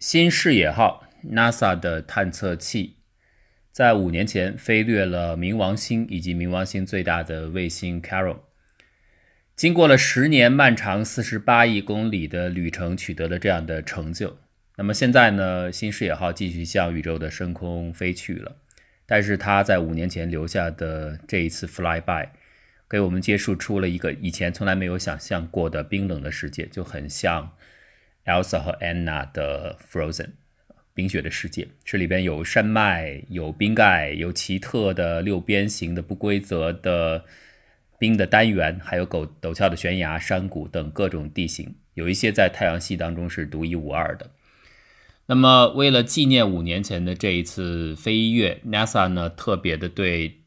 新视野号 NASA 的探测器在五年前飞掠了冥王星以及冥王星最大的卫星 Carol。经过了十年漫长四十八亿公里的旅程，取得了这样的成就。那么现在呢？新视野号继续向宇宙的深空飞去了。但是它在五年前留下的这一次 flyby，给我们揭示出了一个以前从来没有想象过的冰冷的世界，就很像 Elsa 和 Anna 的 Frozen 冰雪的世界。这里边有山脉，有冰盖，有奇特的六边形的不规则的。冰的单元，还有陡陡峭的悬崖、山谷等各种地形，有一些在太阳系当中是独一无二的。那么，为了纪念五年前的这一次飞跃，NASA 呢特别的对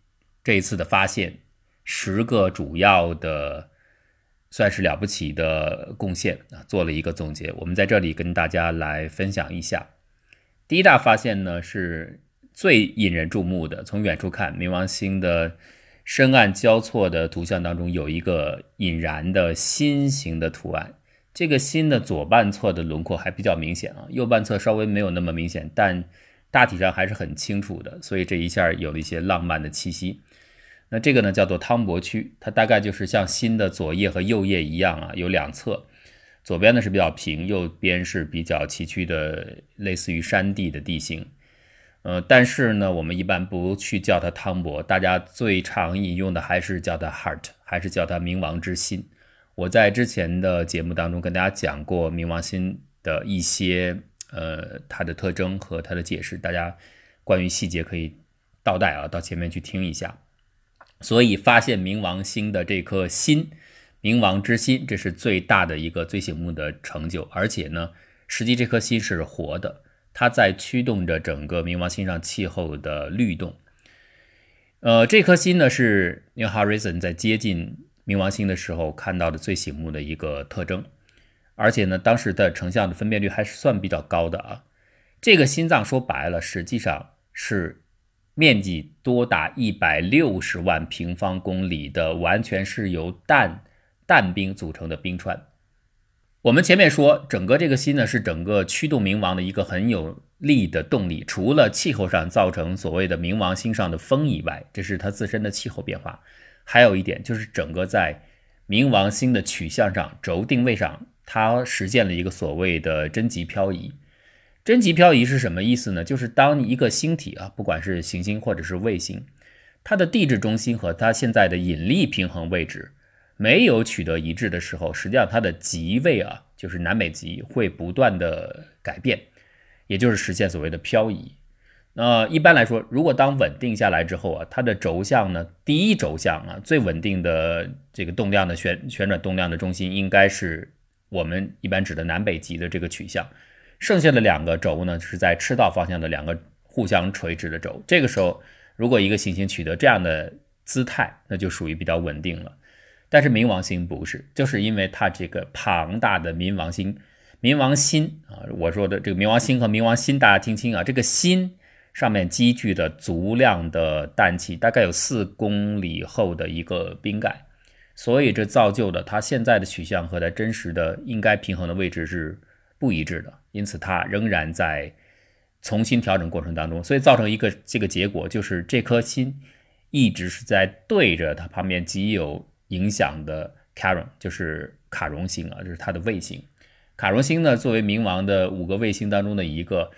这一次的发现十个主要的算是了不起的贡献啊做了一个总结。我们在这里跟大家来分享一下。第一大发现呢是最引人注目的，从远处看，冥王星的。深暗交错的图像当中有一个引燃的心形的图案，这个心的左半侧的轮廓还比较明显啊，右半侧稍微没有那么明显，但大体上还是很清楚的，所以这一下有了一些浪漫的气息。那这个呢叫做汤博区，它大概就是像心的左叶和右叶一样啊，有两侧，左边呢是比较平，右边是比较崎岖的，类似于山地的地形。呃，但是呢，我们一般不去叫它汤博，大家最常引用的还是叫它 heart，还是叫它冥王之心。我在之前的节目当中跟大家讲过冥王星的一些呃它的特征和它的解释，大家关于细节可以倒带啊，到前面去听一下。所以发现冥王星的这颗心，冥王之心，这是最大的一个最醒目的成就，而且呢，实际这颗心是活的。它在驱动着整个冥王星上气候的律动。呃，这颗心呢是 New Horizon 在接近冥王星的时候看到的最醒目的一个特征，而且呢，当时的成像的分辨率还是算比较高的啊。这个心脏说白了，实际上是面积多达一百六十万平方公里的，完全是由氮氮冰组成的冰川。我们前面说，整个这个心呢是整个驱动冥王的一个很有力的动力。除了气候上造成所谓的冥王星上的风以外，这是它自身的气候变化。还有一点就是整个在冥王星的取向上、轴定位上，它实现了一个所谓的真极漂移。真极漂移是什么意思呢？就是当一个星体啊，不管是行星或者是卫星，它的地质中心和它现在的引力平衡位置。没有取得一致的时候，实际上它的极位啊，就是南北极会不断的改变，也就是实现所谓的漂移。那一般来说，如果当稳定下来之后啊，它的轴向呢，第一轴向啊，最稳定的这个动量的旋旋转动量的中心应该是我们一般指的南北极的这个取向，剩下的两个轴呢是在赤道方向的两个互相垂直的轴。这个时候，如果一个行星取得这样的姿态，那就属于比较稳定了。但是冥王星不是，就是因为它这个庞大的冥王星、冥王星啊，我说的这个冥王星和冥王星，大家听清啊，这个心上面积聚的足量的氮气，大概有四公里厚的一个冰盖，所以这造就的它现在的取向和它真实的应该平衡的位置是不一致的，因此它仍然在重新调整过程当中，所以造成一个这个结果就是这颗心一直是在对着它旁边极有。影响的 c a r o n 就是卡戎星啊，这是它的卫星。卡戎星呢，作为冥王的五个卫星当中的一个，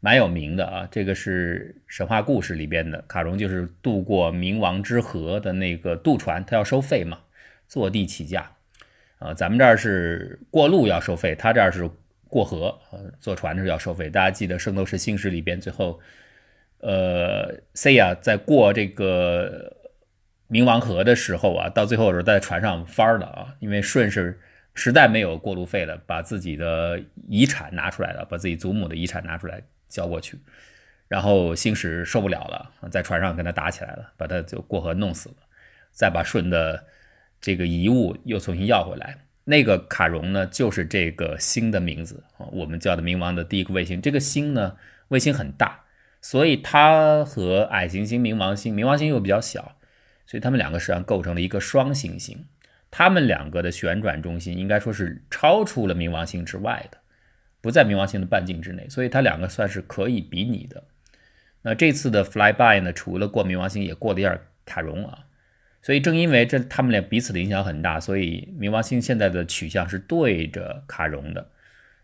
蛮有名的啊。这个是神话故事里边的卡戎，就是渡过冥王之河的那个渡船，它要收费嘛，坐地起价啊。咱们这儿是过路要收费，他这儿是过河，呃，坐船是要收费。大家记得《圣斗士星矢》里边最后，呃，C 呀在过这个。冥王河的时候啊，到最后是在船上翻了啊，因为舜是实在没有过路费了，把自己的遗产拿出来了，把自己祖母的遗产拿出来交过去，然后星矢受不了了，在船上跟他打起来了，把他就过河弄死了，再把舜的这个遗物又重新要回来。那个卡戎呢，就是这个星的名字啊，我们叫的冥王的第一个卫星。这个星呢，卫星很大，所以它和矮行星冥王星，冥王星又比较小。所以它们两个实际上构成了一个双行星，它们两个的旋转中心应该说是超出了冥王星之外的，不在冥王星的半径之内，所以它两个算是可以比拟的。那这次的 flyby 呢，除了过冥王星，也过了一下卡戎啊。所以正因为这他们俩彼此的影响很大，所以冥王星现在的取向是对着卡戎的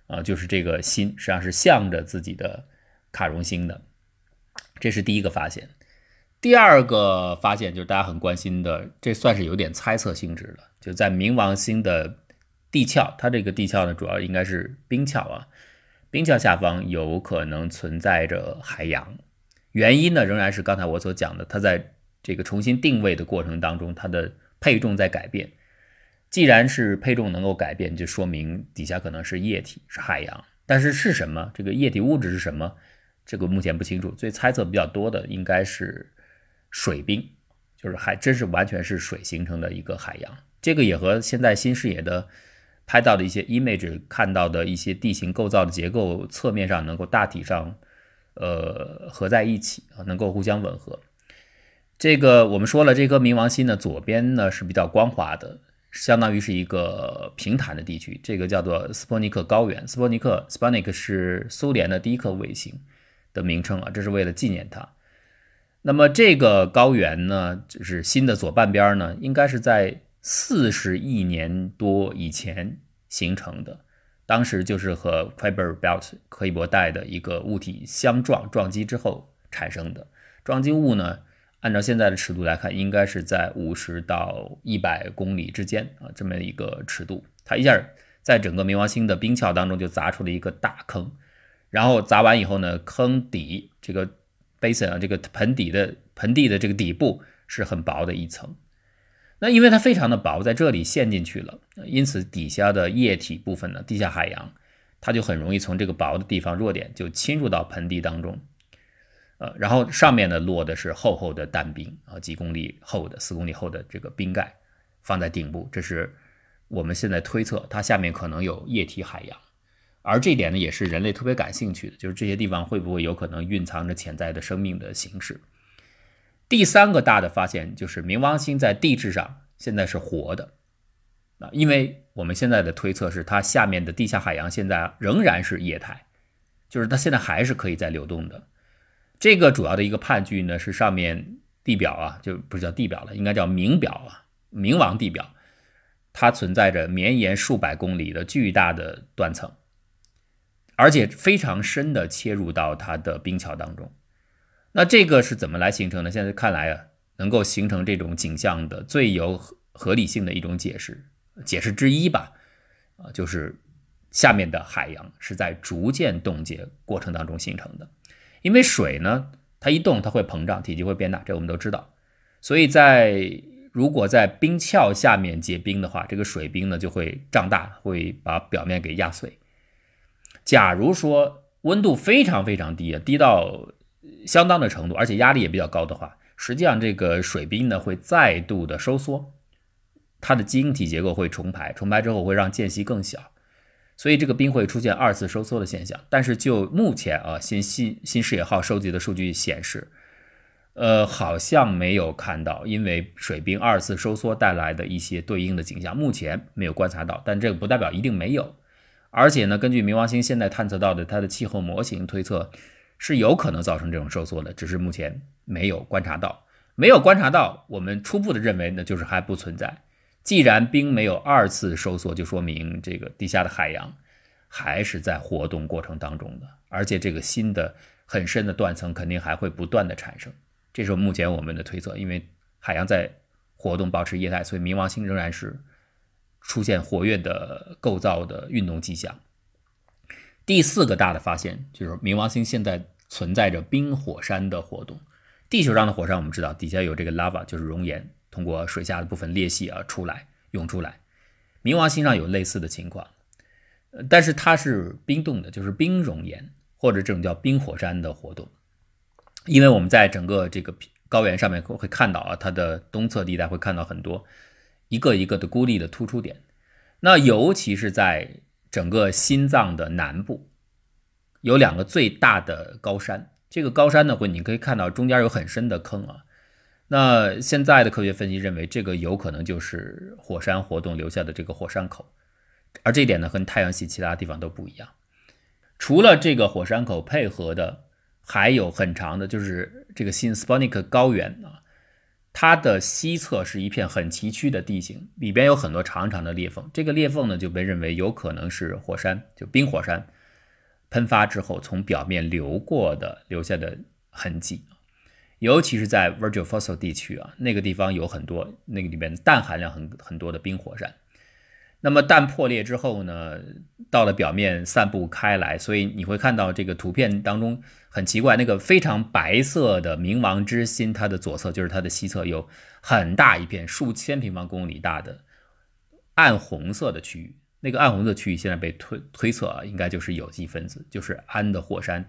啊，就是这个心实际上是向着自己的卡戎星的。这是第一个发现。第二个发现就是大家很关心的，这算是有点猜测性质了，就在冥王星的地壳，它这个地壳呢，主要应该是冰壳啊，冰壳下方有可能存在着海洋。原因呢，仍然是刚才我所讲的，它在这个重新定位的过程当中，它的配重在改变。既然是配重能够改变，就说明底下可能是液体，是海洋。但是是什么？这个液体物质是什么？这个目前不清楚。所以猜测比较多的应该是。水冰就是还真是完全是水形成的一个海洋，这个也和现在新视野的拍到的一些 image 看到的一些地形构造的结构侧面上能够大体上呃合在一起啊，能够互相吻合。这个我们说了，这颗冥王星呢左边呢是比较光滑的，相当于是一个平坦的地区，这个叫做斯波尼克高原。斯波尼克 s p u t n i k 是苏联的第一颗卫星的名称啊，这是为了纪念它。那么这个高原呢，就是新的左半边呢，应该是在四十亿年多以前形成的。当时就是和 Kuiper Belt 柯伊伯带的一个物体相撞，撞击之后产生的撞击物呢，按照现在的尺度来看，应该是在五十到一百公里之间啊，这么一个尺度。它一下在整个冥王星的冰壳当中就砸出了一个大坑，然后砸完以后呢，坑底这个。basin 啊，这个盆底的盆地的这个底部是很薄的一层，那因为它非常的薄，在这里陷进去了，因此底下的液体部分呢，地下海洋，它就很容易从这个薄的地方弱点就侵入到盆地当中，呃，然后上面呢落的是厚厚的淡冰啊，几公里厚的四公里厚的这个冰盖放在顶部，这是我们现在推测它下面可能有液体海洋。而这一点呢，也是人类特别感兴趣的，就是这些地方会不会有可能蕴藏着潜在的生命的形式。第三个大的发现就是冥王星在地质上现在是活的啊，因为我们现在的推测是它下面的地下海洋现在仍然是液态，就是它现在还是可以在流动的。这个主要的一个判据呢是上面地表啊，就不是叫地表了，应该叫冥表啊，冥王地表，它存在着绵延数百公里的巨大的断层。而且非常深的切入到它的冰桥当中，那这个是怎么来形成的？现在看来啊，能够形成这种景象的最有合理性的一种解释，解释之一吧，啊，就是下面的海洋是在逐渐冻结过程当中形成的。因为水呢，它一动它会膨胀，体积会变大，这我们都知道。所以在如果在冰壳下面结冰的话，这个水冰呢就会胀大，会把表面给压碎。假如说温度非常非常低啊，低到相当的程度，而且压力也比较高的话，实际上这个水冰呢会再度的收缩，它的晶体结构会重排，重排之后会让间隙更小，所以这个冰会出现二次收缩的现象。但是就目前啊新新新视野号收集的数据显示，呃，好像没有看到因为水冰二次收缩带来的一些对应的景象，目前没有观察到，但这个不代表一定没有。而且呢，根据冥王星现在探测到的它的气候模型推测，是有可能造成这种收缩的，只是目前没有观察到。没有观察到，我们初步的认为呢，就是还不存在。既然冰没有二次收缩，就说明这个地下的海洋还是在活动过程当中的，而且这个新的很深的断层肯定还会不断的产生。这是目前我们的推测，因为海洋在活动，保持液态，所以冥王星仍然是。出现活跃的构造的运动迹象。第四个大的发现就是冥王星现在存在着冰火山的活动。地球上的火山我们知道底下有这个 lava，就是熔岩通过水下的部分裂隙而出来涌出来。冥王星上有类似的情况，但是它是冰冻的，就是冰熔岩或者这种叫冰火山的活动。因为我们在整个这个高原上面会看到啊，它的东侧地带会看到很多。一个一个的孤立的突出点，那尤其是在整个心脏的南部，有两个最大的高山。这个高山呢，会你可以看到中间有很深的坑啊。那现在的科学分析认为，这个有可能就是火山活动留下的这个火山口，而这一点呢，和太阳系其他地方都不一样。除了这个火山口配合的，还有很长的，就是这个新斯波尼克高原啊，它的西侧是一片很崎岖的地形，里边有很多长长的裂缝。这个裂缝呢，就被认为有可能是火山，就冰火山喷发之后从表面流过的留下的痕迹。尤其是在 Virgil Fossil 地区啊，那个地方有很多那个里面氮含量很很多的冰火山。那么氮破裂之后呢，到了表面散布开来，所以你会看到这个图片当中很奇怪，那个非常白色的冥王之心，它的左侧就是它的西侧有很大一片数千平方公里大的暗红色的区域。那个暗红色区域现在被推推测啊，应该就是有机分子，就是氨的火山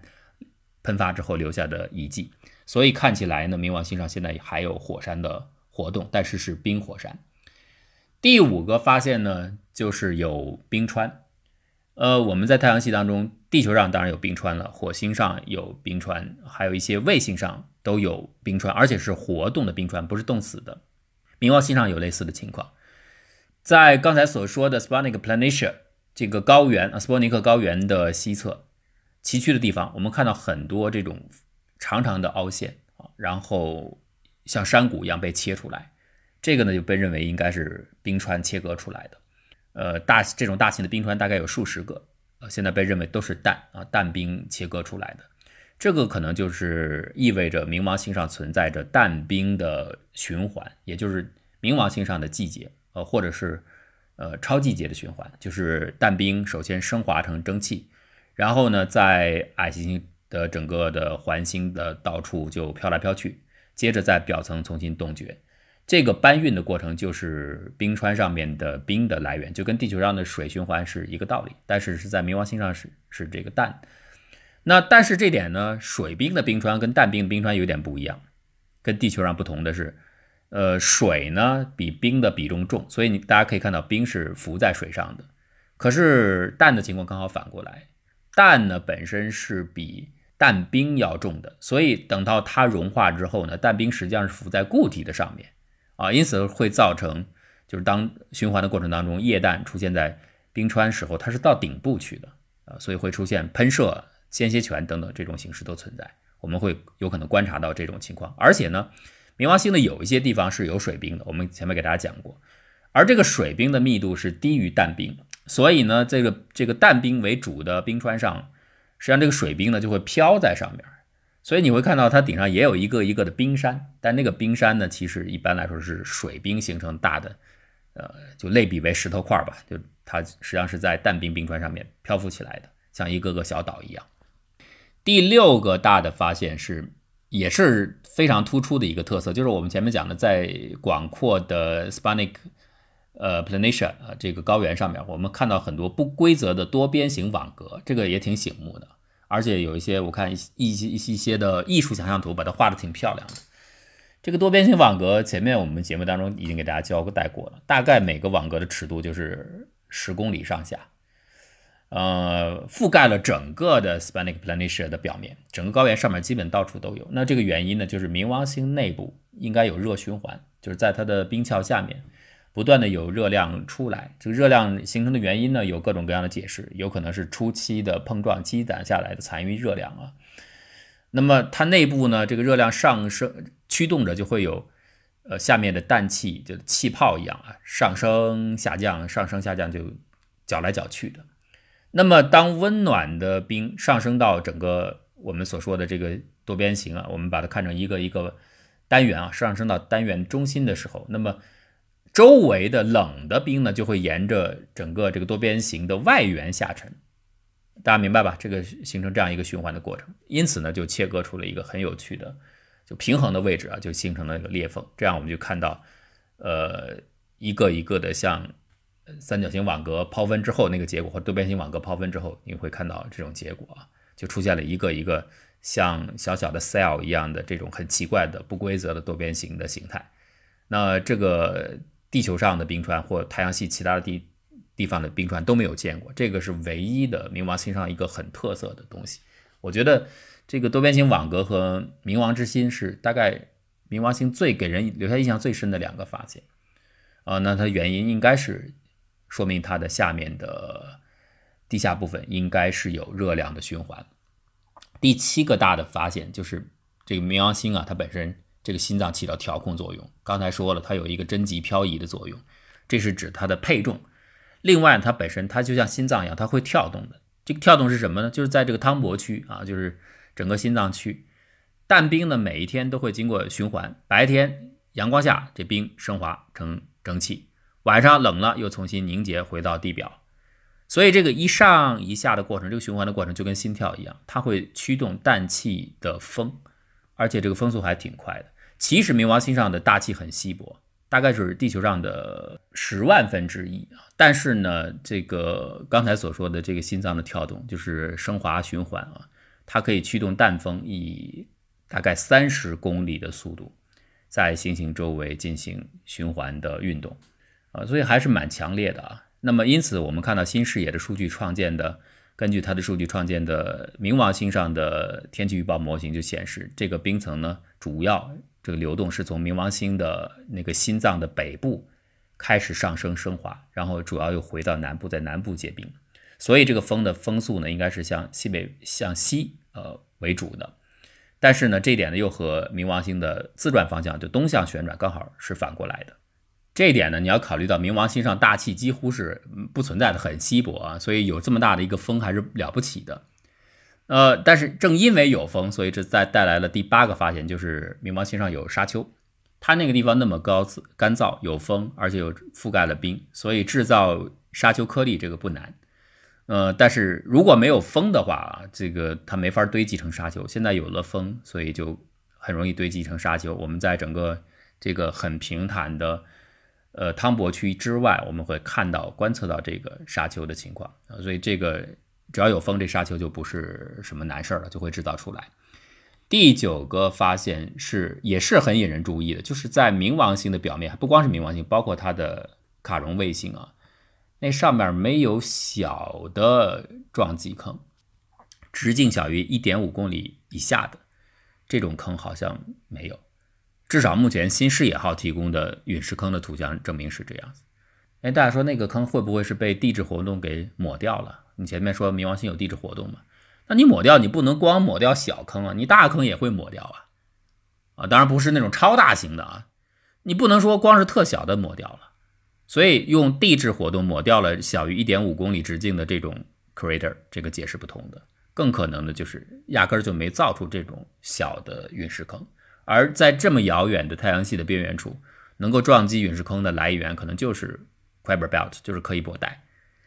喷发之后留下的遗迹。所以看起来呢，冥王星上现在还有火山的活动，但是是冰火山。第五个发现呢，就是有冰川。呃，我们在太阳系当中，地球上当然有冰川了，火星上有冰川，还有一些卫星上都有冰川，而且是活动的冰川，不是冻死的。冥王星上有类似的情况，在刚才所说的 s p o n i k Planitia 这个高原啊，斯波尼克高原的西侧崎岖的地方，我们看到很多这种长长的凹陷啊，然后像山谷一样被切出来。这个呢就被认为应该是冰川切割出来的，呃，大这种大型的冰川大概有数十个，呃，现在被认为都是氮啊氮冰切割出来的，这个可能就是意味着冥王星上存在着氮冰的循环，也就是冥王星上的季节，呃，或者是呃超季节的循环，就是氮冰首先升华成蒸汽，然后呢在矮行星的整个的环星的到处就飘来飘去，接着在表层重新冻结。这个搬运的过程就是冰川上面的冰的来源，就跟地球上的水循环是一个道理。但是是在冥王星上是是这个氮。那但是这点呢，水冰的冰川跟氮冰冰川有点不一样。跟地球上不同的是，呃，水呢比冰的比重重，所以你大家可以看到冰是浮在水上的。可是氮的情况刚好反过来，氮呢本身是比氮冰要重的，所以等到它融化之后呢，氮冰实际上是浮在固体的上面。啊，因此会造成，就是当循环的过程当中，液氮出现在冰川时候，它是到顶部去的啊，所以会出现喷射、间歇泉等等这种形式都存在。我们会有可能观察到这种情况。而且呢，冥王星的有一些地方是有水冰的，我们前面给大家讲过，而这个水冰的密度是低于氮冰，所以呢，这个这个氮冰为主的冰川上，实际上这个水冰呢就会飘在上面。所以你会看到它顶上也有一个一个的冰山，但那个冰山呢，其实一般来说是水冰形成大的，呃，就类比为石头块吧，就它实际上是在淡冰冰川上面漂浮起来的，像一个个小岛一样。第六个大的发现是，也是非常突出的一个特色，就是我们前面讲的，在广阔的 s p a n i c 呃 Planitia 啊这个高原上面，我们看到很多不规则的多边形网格，这个也挺醒目的。而且有一些我看一些一些一些的艺术想象图，把它画的挺漂亮的。这个多边形网格前面我们节目当中已经给大家教过带过了，大概每个网格的尺度就是十公里上下，呃，覆盖了整个的 s p a n i c Planitia 的表面，整个高原上面基本到处都有。那这个原因呢，就是冥王星内部应该有热循环，就是在它的冰壳下面。不断的有热量出来，这个热量形成的原因呢，有各种各样的解释，有可能是初期的碰撞积攒下来的残余热量啊。那么它内部呢，这个热量上升驱动着，就会有呃下面的氮气，就气泡一样啊，上升下降，上升下降就搅来搅去的。那么当温暖的冰上升到整个我们所说的这个多边形啊，我们把它看成一个一个单元啊，上升到单元中心的时候，那么。周围的冷的冰呢，就会沿着整个这个多边形的外缘下沉，大家明白吧？这个形成这样一个循环的过程，因此呢，就切割出了一个很有趣的，就平衡的位置啊，就形成了一个裂缝。这样我们就看到，呃，一个一个的像三角形网格抛分之后那个结果，或多边形网格抛分之后，你会看到这种结果啊，就出现了一个一个像小小的 cell 一样的这种很奇怪的不规则的多边形的形态。那这个。地球上的冰川或太阳系其他的地地方的冰川都没有见过，这个是唯一的冥王星上一个很特色的东西。我觉得这个多边形网格和冥王之心是大概冥王星最给人留下印象最深的两个发现。啊，那它原因应该是说明它的下面的地下部分应该是有热量的循环。第七个大的发现就是这个冥王星啊，它本身这个心脏起到调控作用。刚才说了，它有一个针极漂移的作用，这是指它的配重。另外，它本身它就像心脏一样，它会跳动的。这个跳动是什么呢？就是在这个汤博区啊，就是整个心脏区，氮冰呢每一天都会经过循环。白天阳光下，这冰升华成蒸汽；晚上冷了，又重新凝结回到地表。所以这个一上一下的过程，这个循环的过程就跟心跳一样，它会驱动氮气的风，而且这个风速还挺快的。其实冥王星上的大气很稀薄。大概是地球上的十万分之一啊，但是呢，这个刚才所说的这个心脏的跳动，就是升华循环啊，它可以驱动氮风以大概三十公里的速度，在行星周围进行循环的运动啊，所以还是蛮强烈的啊。那么因此，我们看到新视野的数据创建的，根据它的数据创建的冥王星上的天气预报模型就显示，这个冰层呢，主要。这个流动是从冥王星的那个心脏的北部开始上升升华，然后主要又回到南部，在南部结冰，所以这个风的风速呢，应该是向西北向西呃为主的。但是呢，这一点呢又和冥王星的自转方向就东向旋转刚好是反过来的。这一点呢，你要考虑到冥王星上大气几乎是不存在的，很稀薄啊，所以有这么大的一个风还是了不起的。呃，但是正因为有风，所以这再带来了第八个发现，就是冥王星上有沙丘。它那个地方那么高干燥，有风，而且又覆盖了冰，所以制造沙丘颗粒这个不难。呃，但是如果没有风的话，这个它没法堆积成沙丘。现在有了风，所以就很容易堆积成沙丘。我们在整个这个很平坦的呃汤博区之外，我们会看到观测到这个沙丘的情况啊，所以这个。只要有风，这沙丘就不是什么难事儿了，就会制造出来。第九个发现是也是很引人注意的，就是在冥王星的表面，不光是冥王星，包括它的卡戎卫星啊，那上面没有小的撞击坑，直径小于一点五公里以下的这种坑好像没有，至少目前新视野号提供的陨石坑的图像证明是这样子。哎，大家说那个坑会不会是被地质活动给抹掉了？你前面说冥王星有地质活动嘛？那你抹掉，你不能光抹掉小坑啊，你大坑也会抹掉啊，啊，当然不是那种超大型的啊，你不能说光是特小的抹掉了，所以用地质活动抹掉了小于一点五公里直径的这种 crater，这个解释不通的，更可能的就是压根儿就没造出这种小的陨石坑，而在这么遥远的太阳系的边缘处，能够撞击陨石坑的来源可能就是 Kuiper Belt，就是柯伊伯带，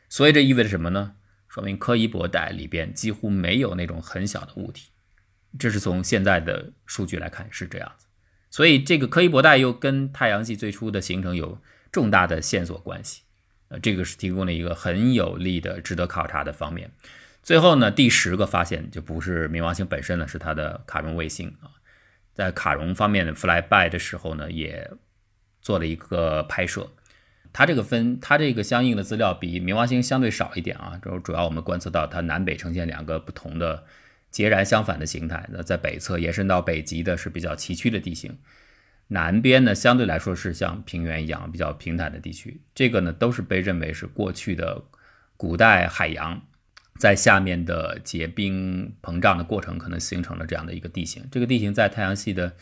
所以这意味着什么呢？说明柯伊伯带里边几乎没有那种很小的物体，这是从现在的数据来看是这样子。所以这个柯伊伯带又跟太阳系最初的形成有重大的线索关系，呃，这个是提供了一个很有利的、值得考察的方面。最后呢，第十个发现就不是冥王星本身了，是它的卡戎卫星啊，在卡戎方面的 flyby 的时候呢，也做了一个拍摄。它这个分，它这个相应的资料比冥王星相对少一点啊，主主要我们观测到它南北呈现两个不同的截然相反的形态。那在北侧延伸到北极的是比较崎岖的地形，南边呢相对来说是像平原一样比较平坦的地区。这个呢都是被认为是过去的古代海洋在下面的结冰膨胀的过程可能形成了这样的一个地形。这个地形在太阳系的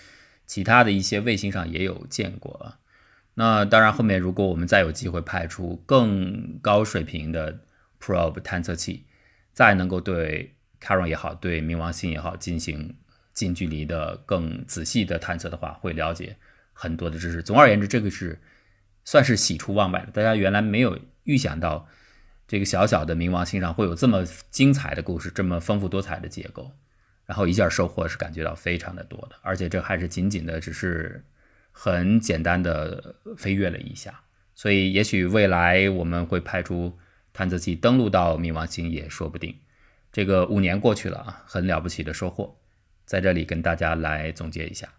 其他的一些卫星上也有见过啊。那当然，后面如果我们再有机会派出更高水平的 probe 探测器，再能够对 Charon 也好，对冥王星也好进行近距离的、更仔细的探测的话，会了解很多的知识。总而言之，这个是算是喜出望外的。大家原来没有预想到，这个小小的冥王星上会有这么精彩的故事，这么丰富多彩的结构，然后一下收获是感觉到非常的多的。而且这还是仅仅的只是。很简单的飞跃了一下，所以也许未来我们会派出探测器登陆到冥王星也说不定。这个五年过去了啊，很了不起的收获，在这里跟大家来总结一下。